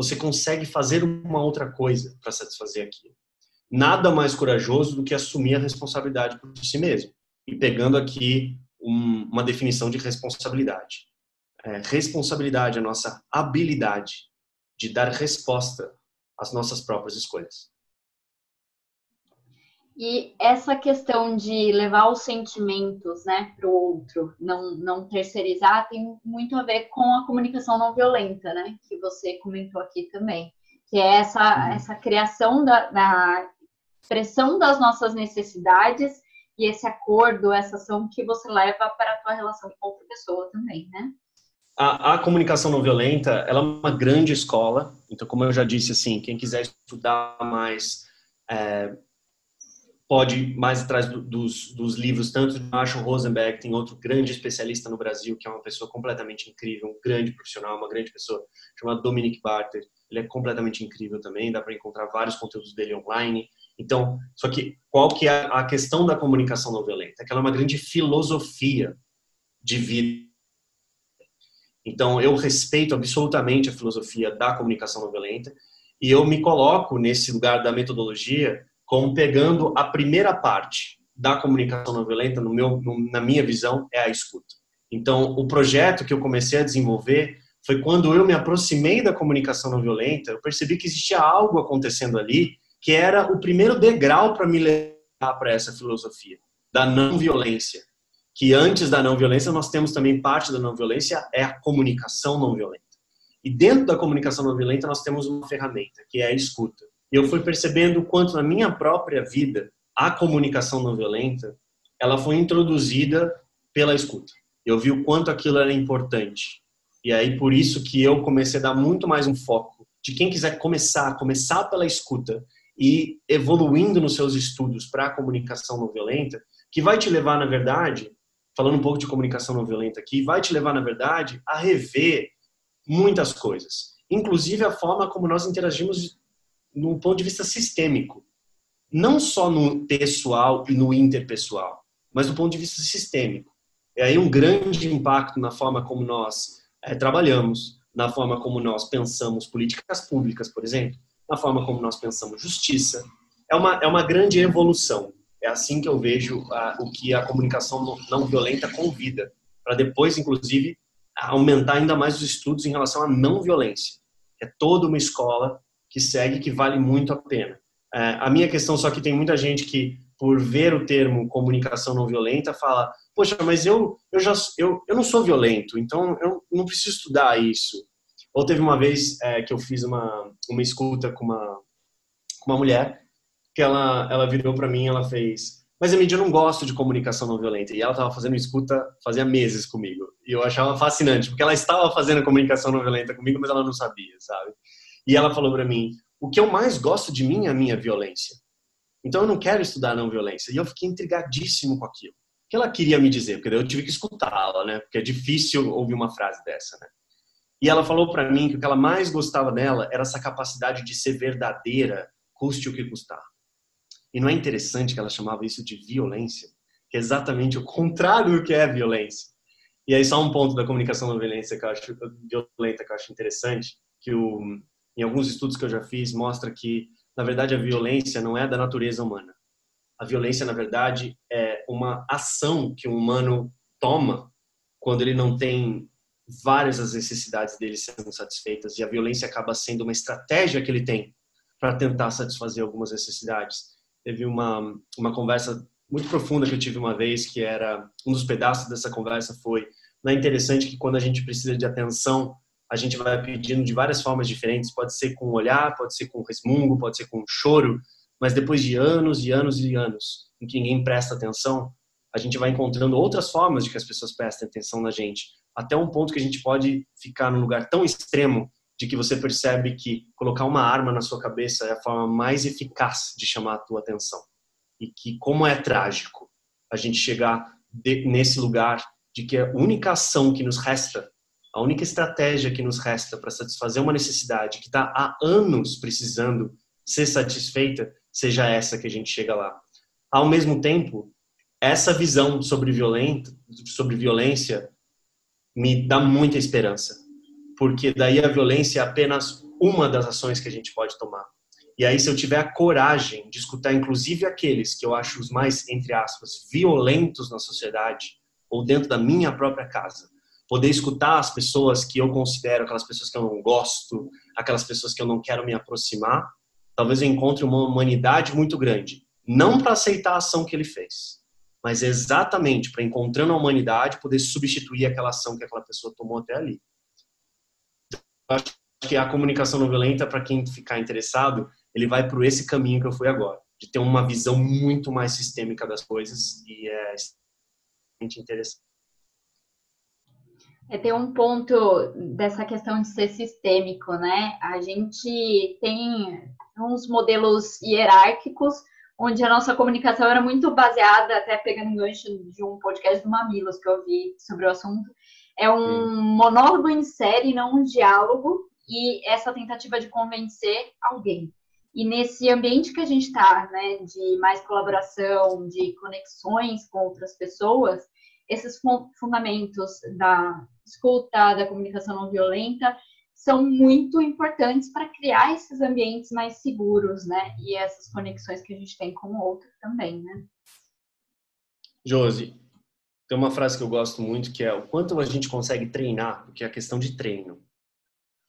Você consegue fazer uma outra coisa para satisfazer aquilo. Nada mais corajoso do que assumir a responsabilidade por si mesmo. E pegando aqui um, uma definição de responsabilidade. É, responsabilidade é a nossa habilidade de dar resposta às nossas próprias escolhas. E essa questão de levar os sentimentos né, para o outro, não, não terceirizar, tem muito a ver com a comunicação não violenta, né? Que você comentou aqui também. Que é essa, uhum. essa criação da, da expressão das nossas necessidades e esse acordo, essa ação que você leva para a tua relação com outra pessoa também, né? A, a, comunicação não violenta, ela é uma grande escola. Então, como eu já disse, assim, quem quiser estudar mais é, pode mais atrás do, dos, dos, livros, tanto de Marshall Rosenberg, tem outro grande especialista no Brasil, que é uma pessoa completamente incrível, um grande profissional, uma grande pessoa, chamada Dominic Barter. Ele é completamente incrível também, dá para encontrar vários conteúdos dele online. Então, só que qual que é a questão da comunicação não violenta? É que ela é uma grande filosofia de vida. Então, eu respeito absolutamente a filosofia da comunicação não violenta e eu me coloco nesse lugar da metodologia como pegando a primeira parte da comunicação não violenta, no meu, na minha visão, é a escuta. Então, o projeto que eu comecei a desenvolver foi quando eu me aproximei da comunicação não violenta, eu percebi que existia algo acontecendo ali que era o primeiro degrau para me levar para essa filosofia da não violência. Que antes da não violência nós temos também parte da não violência é a comunicação não violenta. E dentro da comunicação não violenta nós temos uma ferramenta que é a escuta. Eu fui percebendo o quanto na minha própria vida a comunicação não violenta ela foi introduzida pela escuta. Eu vi o quanto aquilo era importante. E aí por isso que eu comecei a dar muito mais um foco de quem quiser começar, começar pela escuta e evoluindo nos seus estudos para a comunicação não violenta, que vai te levar na verdade, falando um pouco de comunicação não violenta aqui, vai te levar na verdade a rever muitas coisas, inclusive a forma como nós interagimos num ponto de vista sistêmico. Não só no pessoal e no interpessoal, mas do ponto de vista sistêmico. É aí um grande impacto na forma como nós é, trabalhamos, na forma como nós pensamos políticas públicas, por exemplo, na forma como nós pensamos justiça. É uma, é uma grande evolução. É assim que eu vejo a, o que a comunicação não, violenta convida, para depois, inclusive, aumentar ainda mais os estudos em relação à não violência. É toda uma escola que segue que vale muito a pena. É, a minha questão só que tem muita gente que, por ver o termo comunicação não violenta, fala: Poxa, mas eu, eu, já, eu, eu não sou violento, então eu não preciso estudar isso. Ou teve uma vez é, que eu fiz uma, uma escuta com uma, com uma mulher, que ela, ela virou para mim ela fez: Mas, Emília, eu não gosto de comunicação não violenta. E ela estava fazendo escuta fazia meses comigo. E eu achava fascinante, porque ela estava fazendo comunicação não violenta comigo, mas ela não sabia, sabe? E ela falou para mim: o que eu mais gosto de mim é a minha violência. Então eu não quero estudar não violência. E eu fiquei intrigadíssimo com aquilo. O que ela queria me dizer? Porque eu tive que escutá-la, né? Porque é difícil ouvir uma frase dessa, né? E ela falou para mim que o que ela mais gostava dela era essa capacidade de ser verdadeira, custe o que custar. E não é interessante que ela chamava isso de violência? Que é exatamente o contrário do que é violência. E aí só um ponto da comunicação não violência que eu acho violenta que eu acho interessante, que o, em alguns estudos que eu já fiz mostra que na verdade a violência não é da natureza humana. A violência na verdade é uma ação que o humano toma quando ele não tem várias das necessidades dele sendo satisfeitas e a violência acaba sendo uma estratégia que ele tem para tentar satisfazer algumas necessidades. Teve uma uma conversa muito profunda que eu tive uma vez que era um dos pedaços dessa conversa foi não é interessante que quando a gente precisa de atenção a gente vai pedindo de várias formas diferentes pode ser com um olhar pode ser com um resmungo pode ser com um choro mas depois de anos e anos e anos em que ninguém presta atenção a gente vai encontrando outras formas de que as pessoas prestem atenção na gente até um ponto que a gente pode ficar num lugar tão extremo de que você percebe que colocar uma arma na sua cabeça é a forma mais eficaz de chamar a tua atenção. E que como é trágico a gente chegar de, nesse lugar de que a única ação que nos resta, a única estratégia que nos resta para satisfazer uma necessidade que está há anos precisando ser satisfeita, seja essa que a gente chega lá. Ao mesmo tempo, essa visão sobre, violento, sobre violência me dá muita esperança, porque daí a violência é apenas uma das ações que a gente pode tomar. E aí, se eu tiver a coragem de escutar, inclusive aqueles que eu acho os mais, entre aspas, violentos na sociedade, ou dentro da minha própria casa, poder escutar as pessoas que eu considero aquelas pessoas que eu não gosto, aquelas pessoas que eu não quero me aproximar, talvez eu encontre uma humanidade muito grande. Não para aceitar a ação que ele fez, mas exatamente para encontrando a humanidade poder substituir aquela ação que aquela pessoa tomou até ali. Eu acho que a comunicação não violenta, para quem ficar interessado, ele vai por esse caminho que eu fui agora, de ter uma visão muito mais sistêmica das coisas e é extremamente interessante. É, tem um ponto dessa questão de ser sistêmico, né? A gente tem uns modelos hierárquicos onde a nossa comunicação era muito baseada, até pegando gancho de um podcast do Mamilos que eu vi sobre o assunto, é um monólogo em série, não um diálogo, e essa tentativa de convencer alguém. E nesse ambiente que a gente está, né, de mais colaboração, de conexões com outras pessoas, esses fundamentos da escuta, da comunicação não violenta, são muito importantes para criar esses ambientes mais seguros, né? E essas conexões que a gente tem com o outro também, né? Josi, tem uma frase que eu gosto muito que é o quanto a gente consegue treinar, porque é a questão de treino.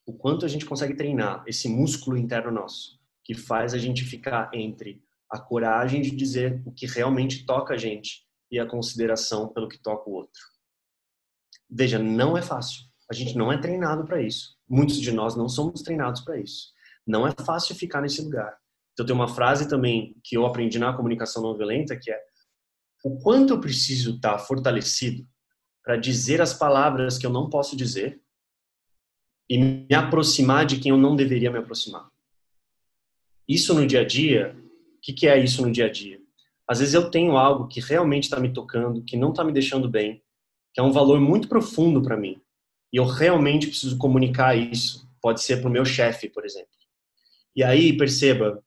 O quanto a gente consegue treinar esse músculo interno nosso, que faz a gente ficar entre a coragem de dizer o que realmente toca a gente e a consideração pelo que toca o outro. Veja, não é fácil. A gente não é treinado para isso. Muitos de nós não somos treinados para isso. Não é fácil ficar nesse lugar. Então tem uma frase também que eu aprendi na comunicação não violenta que é o quanto eu preciso estar fortalecido para dizer as palavras que eu não posso dizer e me aproximar de quem eu não deveria me aproximar. Isso no dia a dia, o que, que é isso no dia a dia? Às vezes eu tenho algo que realmente está me tocando, que não está me deixando bem, que é um valor muito profundo para mim e eu realmente preciso comunicar isso. Pode ser para o meu chefe, por exemplo. E aí, perceba,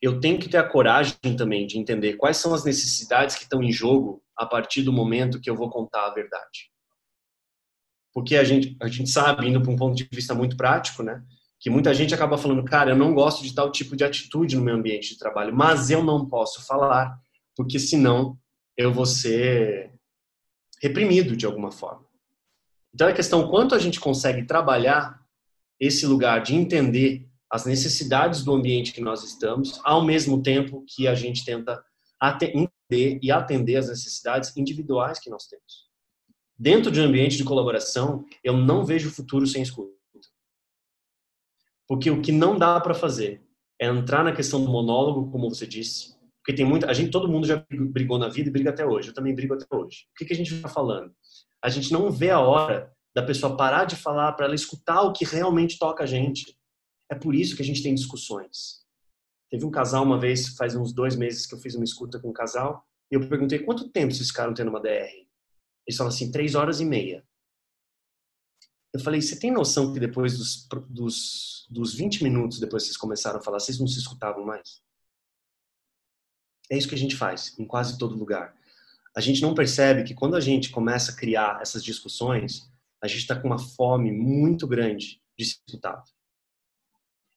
eu tenho que ter a coragem também de entender quais são as necessidades que estão em jogo a partir do momento que eu vou contar a verdade. Porque a gente, a gente sabe, indo para um ponto de vista muito prático, né? Que muita gente acaba falando, cara, eu não gosto de tal tipo de atitude no meu ambiente de trabalho, mas eu não posso falar, porque senão eu vou ser reprimido de alguma forma. Então, é questão quanto a gente consegue trabalhar esse lugar de entender as necessidades do ambiente que nós estamos, ao mesmo tempo que a gente tenta entender e atender as necessidades individuais que nós temos. Dentro de um ambiente de colaboração, eu não vejo futuro sem escuta. Porque o que não dá para fazer é entrar na questão do monólogo, como você disse, porque tem muita, a gente, todo mundo já brigou na vida e briga até hoje. Eu também brigo até hoje. O que, que a gente está falando? a gente não vê a hora da pessoa parar de falar para ela escutar o que realmente toca a gente. É por isso que a gente tem discussões. Teve um casal uma vez, faz uns dois meses que eu fiz uma escuta com um casal, e eu perguntei quanto tempo vocês ficaram tendo uma DR. Eles falaram assim, três horas e meia. Eu falei, você tem noção que depois dos, dos, dos 20 minutos, depois que vocês começaram a falar, vocês não se escutavam mais? É isso que a gente faz em quase todo lugar. A gente não percebe que quando a gente começa a criar essas discussões, a gente está com uma fome muito grande de ser escutado.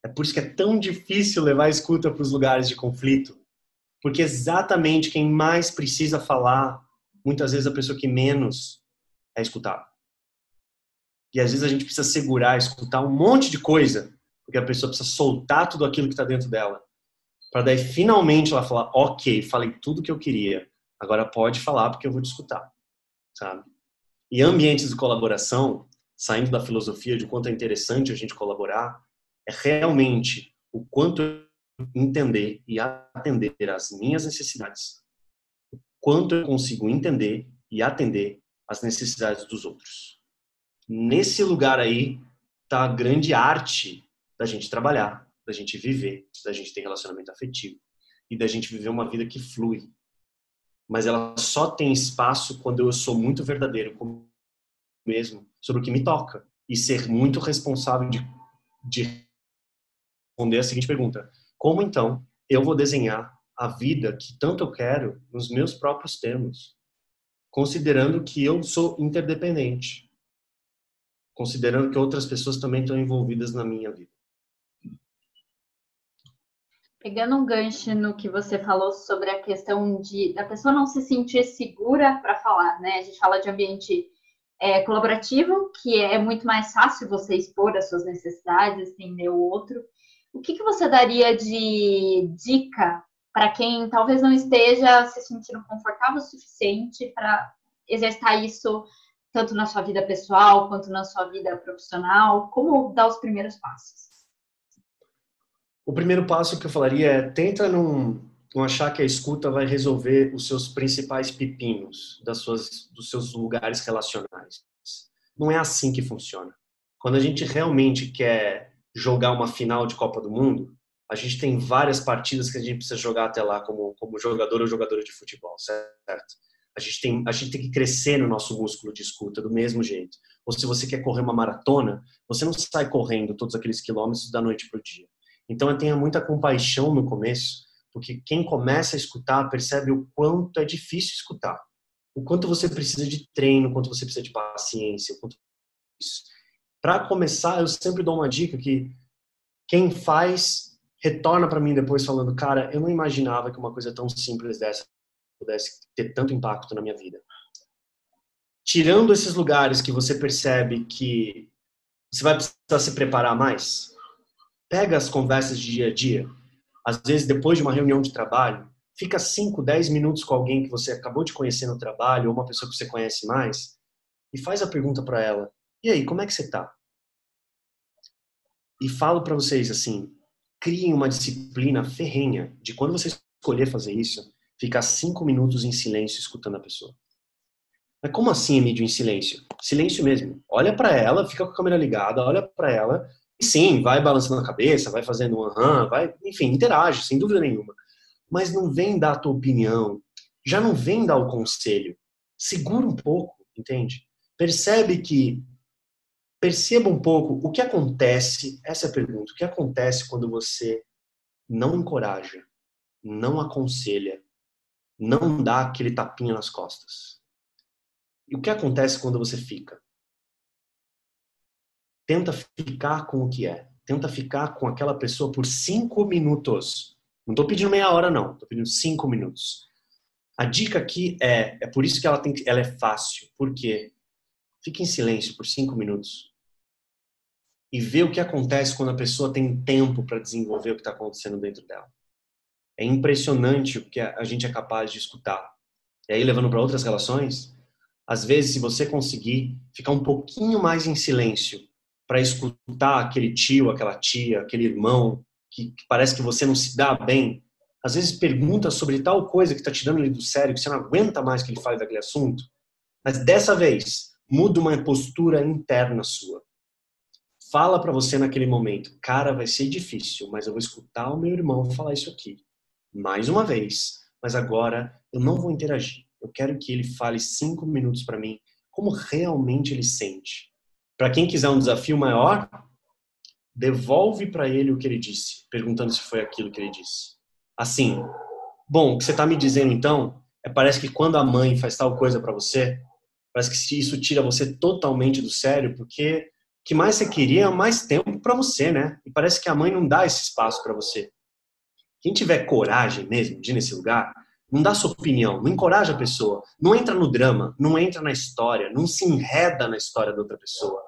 É por isso que é tão difícil levar a escuta para os lugares de conflito. Porque exatamente quem mais precisa falar, muitas vezes a pessoa que menos é escutada. E às vezes a gente precisa segurar, escutar um monte de coisa, porque a pessoa precisa soltar tudo aquilo que está dentro dela. Para daí finalmente ela falar: Ok, falei tudo que eu queria, agora pode falar porque eu vou te escutar. Sabe? E ambientes de colaboração, saindo da filosofia de quanto é interessante a gente colaborar, é realmente o quanto entender e atender às minhas necessidades, o quanto eu consigo entender e atender às necessidades dos outros nesse lugar aí tá a grande arte da gente trabalhar, da gente viver, da gente ter relacionamento afetivo e da gente viver uma vida que flui. Mas ela só tem espaço quando eu sou muito verdadeiro comigo mesmo sobre o que me toca e ser muito responsável de, de responder a seguinte pergunta: como então eu vou desenhar a vida que tanto eu quero nos meus próprios termos, considerando que eu sou interdependente? Considerando que outras pessoas também estão envolvidas na minha vida. Pegando um gancho no que você falou sobre a questão de da pessoa não se sentir segura para falar, né? A gente fala de ambiente é, colaborativo, que é muito mais fácil você expor as suas necessidades, entender o outro. O que, que você daria de dica para quem talvez não esteja se sentindo confortável o suficiente para exercitar isso tanto na sua vida pessoal quanto na sua vida profissional? Como dar os primeiros passos? O primeiro passo que eu falaria é tenta não, não achar que a escuta vai resolver os seus principais pepinos das suas, dos seus lugares relacionais. Não é assim que funciona. Quando a gente realmente quer jogar uma final de Copa do Mundo, a gente tem várias partidas que a gente precisa jogar até lá como, como jogador ou jogadora de futebol, certo? A gente, tem, a gente tem que crescer no nosso músculo de escuta do mesmo jeito. Ou se você quer correr uma maratona, você não sai correndo todos aqueles quilômetros da noite para o dia. Então, tenha muita compaixão no começo, porque quem começa a escutar percebe o quanto é difícil escutar. O quanto você precisa de treino, o quanto você precisa de paciência, o quanto Para começar, eu sempre dou uma dica que quem faz retorna para mim depois falando, cara, eu não imaginava que uma coisa tão simples dessa pudesse ter tanto impacto na minha vida. Tirando esses lugares que você percebe que você vai precisar se preparar mais, pega as conversas de dia a dia. Às vezes, depois de uma reunião de trabalho, fica 5, 10 minutos com alguém que você acabou de conhecer no trabalho ou uma pessoa que você conhece mais e faz a pergunta para ela: "E aí, como é que você tá?" E falo para vocês assim, criem uma disciplina ferrenha de quando você escolher fazer isso, ficar cinco minutos em silêncio escutando a pessoa. Mas como assim, Emílio, em silêncio? Silêncio mesmo. Olha para ela, fica com a câmera ligada, olha para ela, e sim, vai balançando a cabeça, vai fazendo um aham, vai, enfim, interage, sem dúvida nenhuma. Mas não vem dar a tua opinião, já não vem dar o conselho. Segura um pouco, entende? Percebe que perceba um pouco o que acontece, essa é a pergunta, o que acontece quando você não encoraja, não aconselha, não dá aquele tapinha nas costas. E o que acontece quando você fica? Tenta ficar com o que é. Tenta ficar com aquela pessoa por cinco minutos. Não estou pedindo meia hora, não. Estou pedindo cinco minutos. A dica aqui é, é por isso que ela, tem, ela é fácil. Por quê? Fique em silêncio por cinco minutos e vê o que acontece quando a pessoa tem tempo para desenvolver o que está acontecendo dentro dela. É impressionante o que a gente é capaz de escutar. E aí, levando para outras relações, às vezes, se você conseguir ficar um pouquinho mais em silêncio para escutar aquele tio, aquela tia, aquele irmão que, que, parece que você não se dá bem, às vezes pergunta sobre tal coisa que está te dando ali do sério, que você não aguenta mais que ele fale daquele assunto, mas dessa vez muda uma postura interna sua. fala para você naquele momento, cara, vai ser difícil, mas eu vou escutar o meu irmão falar isso aqui mais uma vez, mas agora eu não vou interagir. Eu quero que ele fale cinco minutos para mim como realmente ele sente. Para quem quiser um desafio maior, devolve para ele o que ele disse, perguntando se foi aquilo que ele disse. Assim, bom, o que você está me dizendo então é parece que quando a mãe faz tal coisa para você, parece que isso tira você totalmente do sério, porque o que mais você queria é mais tempo para você, né? E parece que a mãe não dá esse espaço para você. Quem tiver coragem mesmo de ir nesse lugar, não dá sua opinião, não encoraja a pessoa, não entra no drama, não entra na história, não se enreda na história da outra pessoa.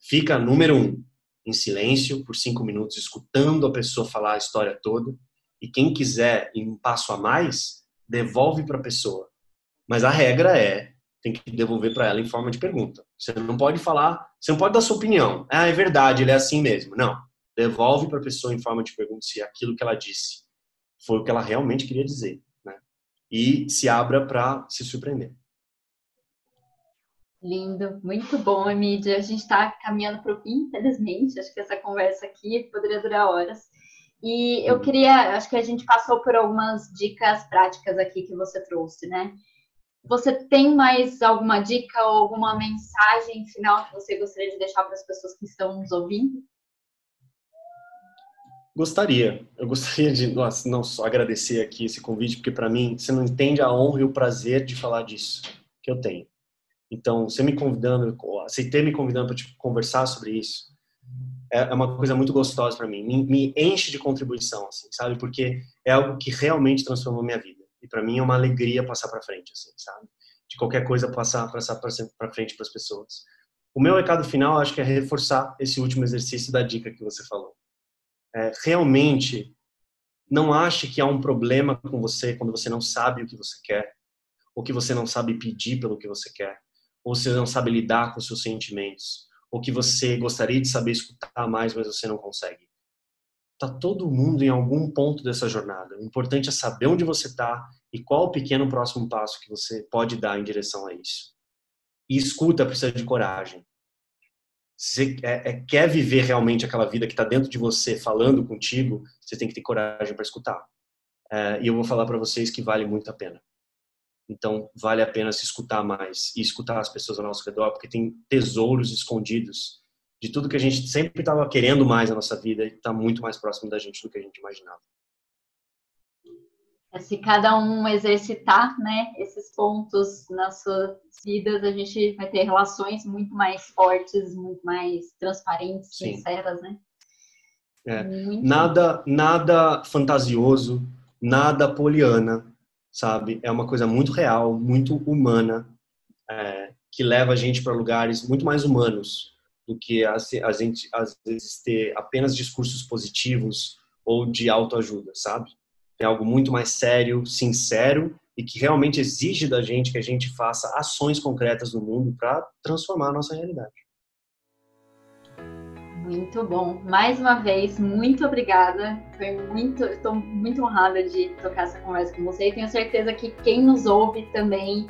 Fica, número um, em silêncio por cinco minutos, escutando a pessoa falar a história toda. E quem quiser ir um passo a mais, devolve para a pessoa. Mas a regra é, tem que devolver para ela em forma de pergunta. Você não pode falar, você não pode dar sua opinião. Ah, é verdade, ele é assim mesmo. Não. Devolve para a pessoa em forma de pergunta se aquilo que ela disse foi o que ela realmente queria dizer, né? E se abra para se surpreender. Lindo, muito bom, Emília. A gente está caminhando para o fim, infelizmente. Acho que essa conversa aqui poderia durar horas. E eu uhum. queria, acho que a gente passou por algumas dicas práticas aqui que você trouxe, né? Você tem mais alguma dica ou alguma mensagem final que você gostaria de deixar para as pessoas que estão nos ouvindo? Gostaria. Eu gostaria de, nossa, não só agradecer aqui esse convite, porque para mim, você não entende a honra e o prazer de falar disso que eu tenho. Então, você me convidando, aceitei me convidando para conversar sobre isso, é, é uma coisa muito gostosa para mim. Me, me, enche de contribuição, assim, sabe? Porque é algo que realmente transformou minha vida. E para mim é uma alegria passar para frente, assim, sabe? De qualquer coisa passar para frente para as pessoas. O meu recado final, acho que é reforçar esse último exercício da dica que você falou é, realmente não ache que há um problema com você quando você não sabe o que você quer, ou que você não sabe pedir pelo que você quer, ou você não sabe lidar com seus sentimentos, ou que você gostaria de saber escutar mais, mas você não consegue. Tá todo mundo em algum ponto dessa jornada. O importante é saber onde você está e qual o pequeno próximo passo que você pode dar em direção a isso. E escuta precisa de coragem você é, é, quer viver realmente aquela vida que está dentro de você, falando contigo, você tem que ter coragem para escutar. É, e eu vou falar para vocês que vale muito a pena. Então, vale a pena se escutar mais e escutar as pessoas ao nosso redor, porque tem tesouros escondidos de tudo que a gente sempre estava querendo mais na nossa vida e está muito mais próximo da gente do que a gente imaginava. É, se cada um exercitar né, esses pontos nas suas vidas, a gente vai ter relações muito mais fortes, muito mais transparentes, Sim. sinceras, né? É. Nada, nada fantasioso, nada poliana, sabe? É uma coisa muito real, muito humana, é, que leva a gente para lugares muito mais humanos do que a, a gente às vezes ter apenas discursos positivos ou de autoajuda, sabe? É algo muito mais sério, sincero e que realmente exige da gente que a gente faça ações concretas no mundo para transformar a nossa realidade. Muito bom. Mais uma vez, muito obrigada. Foi muito, estou muito honrada de tocar essa conversa com você e tenho certeza que quem nos ouve também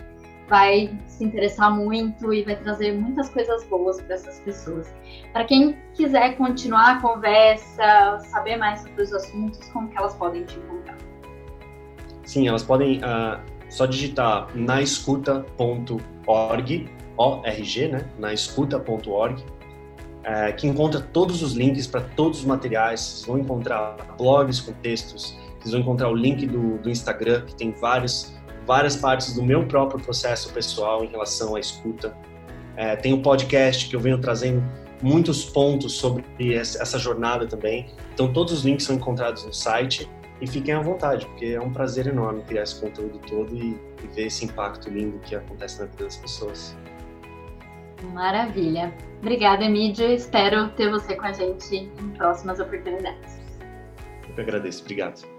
vai se interessar muito e vai trazer muitas coisas boas para essas pessoas. Para quem quiser continuar a conversa, saber mais sobre os assuntos, como que elas podem te encontrar? Sim, elas podem uh, só digitar naescuta.org, O-R-G, né? naescuta.org, eh, que encontra todos os links para todos os materiais. Vocês vão encontrar blogs com textos, vocês vão encontrar o link do, do Instagram, que tem vários várias partes do meu próprio processo pessoal em relação à escuta. É, tem um podcast que eu venho trazendo muitos pontos sobre essa jornada também. Então, todos os links são encontrados no site e fiquem à vontade, porque é um prazer enorme criar esse conteúdo todo e, e ver esse impacto lindo que acontece na vida das pessoas. Maravilha. Obrigada, Emílio. Espero ter você com a gente em próximas oportunidades. Eu que agradeço. Obrigado.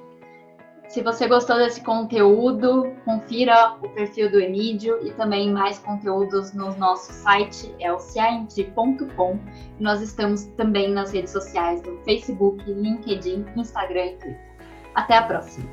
Se você gostou desse conteúdo, confira o perfil do Emídio e também mais conteúdos no nosso site elciaindi.com. Nós estamos também nas redes sociais do Facebook, LinkedIn, Instagram e Twitter. Até a próxima!